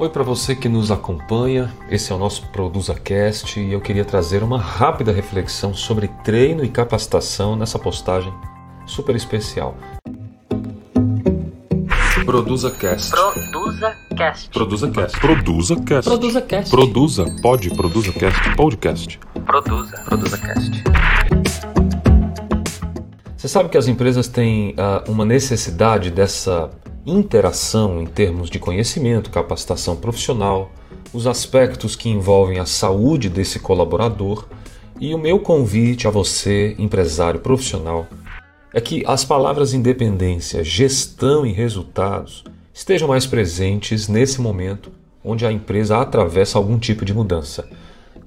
Oi para você que nos acompanha. Esse é o nosso Produza Cast e eu queria trazer uma rápida reflexão sobre treino e capacitação nessa postagem super especial. Produza Cast. Produza Cast. Produza Cast. Produza Cast. Produza Cast. Produza, pode, Produza Cast, podcast. Produza. Produza Cast. Você sabe que as empresas têm uh, uma necessidade dessa interação em termos de conhecimento, capacitação profissional, os aspectos que envolvem a saúde desse colaborador e o meu convite a você, empresário profissional, é que as palavras independência, gestão e resultados estejam mais presentes nesse momento onde a empresa atravessa algum tipo de mudança.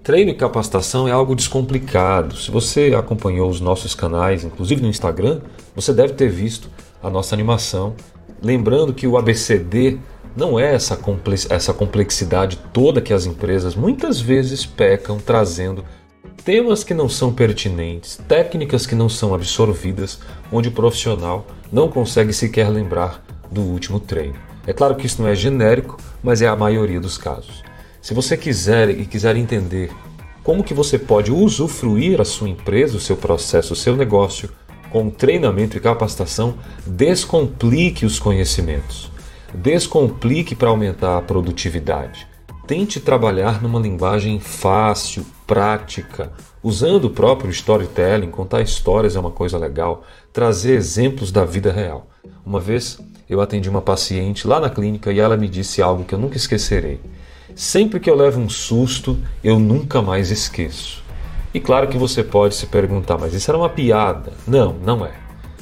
Treino e capacitação é algo descomplicado. Se você acompanhou os nossos canais, inclusive no Instagram, você deve ter visto a nossa animação Lembrando que o ABCD não é essa, complexidade toda que as empresas muitas vezes pecam trazendo temas que não são pertinentes, técnicas que não são absorvidas, onde o profissional não consegue sequer lembrar do último treino. É claro que isso não é genérico, mas é a maioria dos casos. Se você quiser e quiser entender como que você pode usufruir a sua empresa, o seu processo, o seu negócio com treinamento e capacitação, descomplique os conhecimentos. Descomplique para aumentar a produtividade. Tente trabalhar numa linguagem fácil, prática, usando o próprio storytelling. Contar histórias é uma coisa legal, trazer exemplos da vida real. Uma vez eu atendi uma paciente lá na clínica e ela me disse algo que eu nunca esquecerei. Sempre que eu levo um susto, eu nunca mais esqueço. E claro que você pode se perguntar, mas isso era uma piada? Não, não é.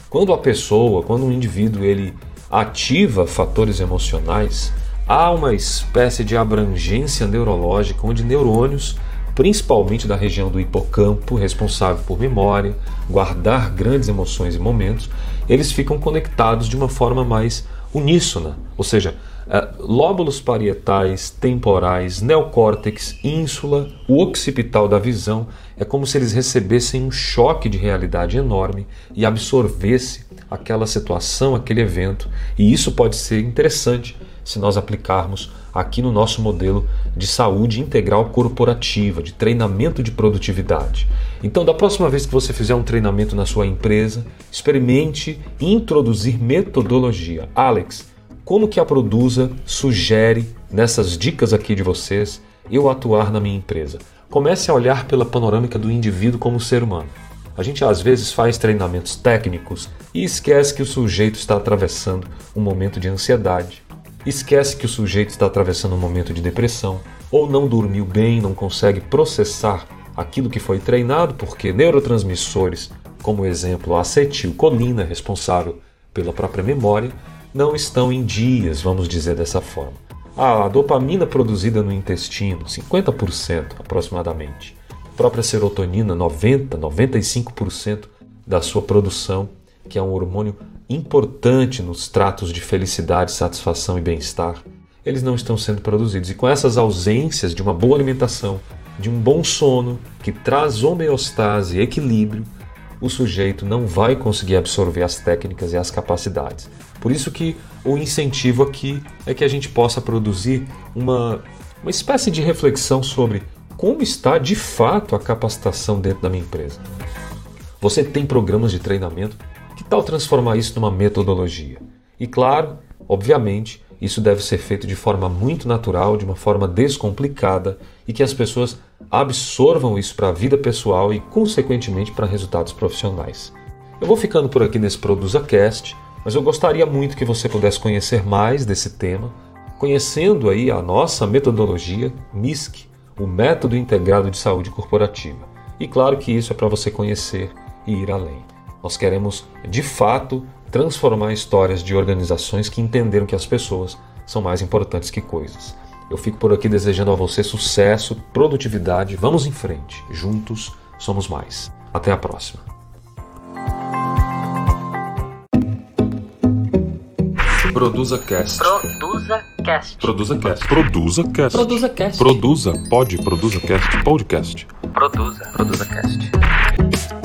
Quando a pessoa, quando um indivíduo ele ativa fatores emocionais, há uma espécie de abrangência neurológica onde neurônios, principalmente da região do hipocampo, responsável por memória, guardar grandes emoções e momentos, eles ficam conectados de uma forma mais uníssona, ou seja, é, lóbulos parietais, temporais, neocórtex, ínsula, o occipital da visão, é como se eles recebessem um choque de realidade enorme e absorvesse aquela situação, aquele evento. E isso pode ser interessante se nós aplicarmos aqui no nosso modelo de saúde integral corporativa, de treinamento de produtividade. Então, da próxima vez que você fizer um treinamento na sua empresa, experimente introduzir metodologia. Alex, como que a Produza sugere, nessas dicas aqui de vocês, eu atuar na minha empresa? Comece a olhar pela panorâmica do indivíduo como ser humano. A gente às vezes faz treinamentos técnicos e esquece que o sujeito está atravessando um momento de ansiedade, esquece que o sujeito está atravessando um momento de depressão, ou não dormiu bem, não consegue processar aquilo que foi treinado, porque neurotransmissores, como exemplo a acetilcolina, responsável pela própria memória, não estão em dias, vamos dizer dessa forma. A dopamina produzida no intestino, 50% aproximadamente. A própria serotonina, 90, 95% da sua produção, que é um hormônio importante nos tratos de felicidade, satisfação e bem-estar, eles não estão sendo produzidos. E com essas ausências de uma boa alimentação, de um bom sono, que traz homeostase e equilíbrio, o sujeito não vai conseguir absorver as técnicas e as capacidades. Por isso que o incentivo aqui é que a gente possa produzir uma, uma espécie de reflexão sobre como está de fato a capacitação dentro da minha empresa. Você tem programas de treinamento? Que tal transformar isso numa metodologia? E claro, obviamente, isso deve ser feito de forma muito natural, de uma forma descomplicada e que as pessoas absorvam isso para a vida pessoal e, consequentemente, para resultados profissionais. Eu vou ficando por aqui nesse ProduzaCast, mas eu gostaria muito que você pudesse conhecer mais desse tema, conhecendo aí a nossa metodologia MISC, o Método Integrado de Saúde Corporativa. E claro que isso é para você conhecer e ir além. Nós queremos, de fato, transformar histórias de organizações que entenderam que as pessoas são mais importantes que coisas. Eu fico por aqui desejando a você sucesso, produtividade. Vamos em frente. Juntos somos mais. Até a próxima. Produza Cast. Produza Cast. Produza Cast. Produza Cast. Produza Cast. Produza, pode, Produza Cast, podcast. Produza. Produza Cast.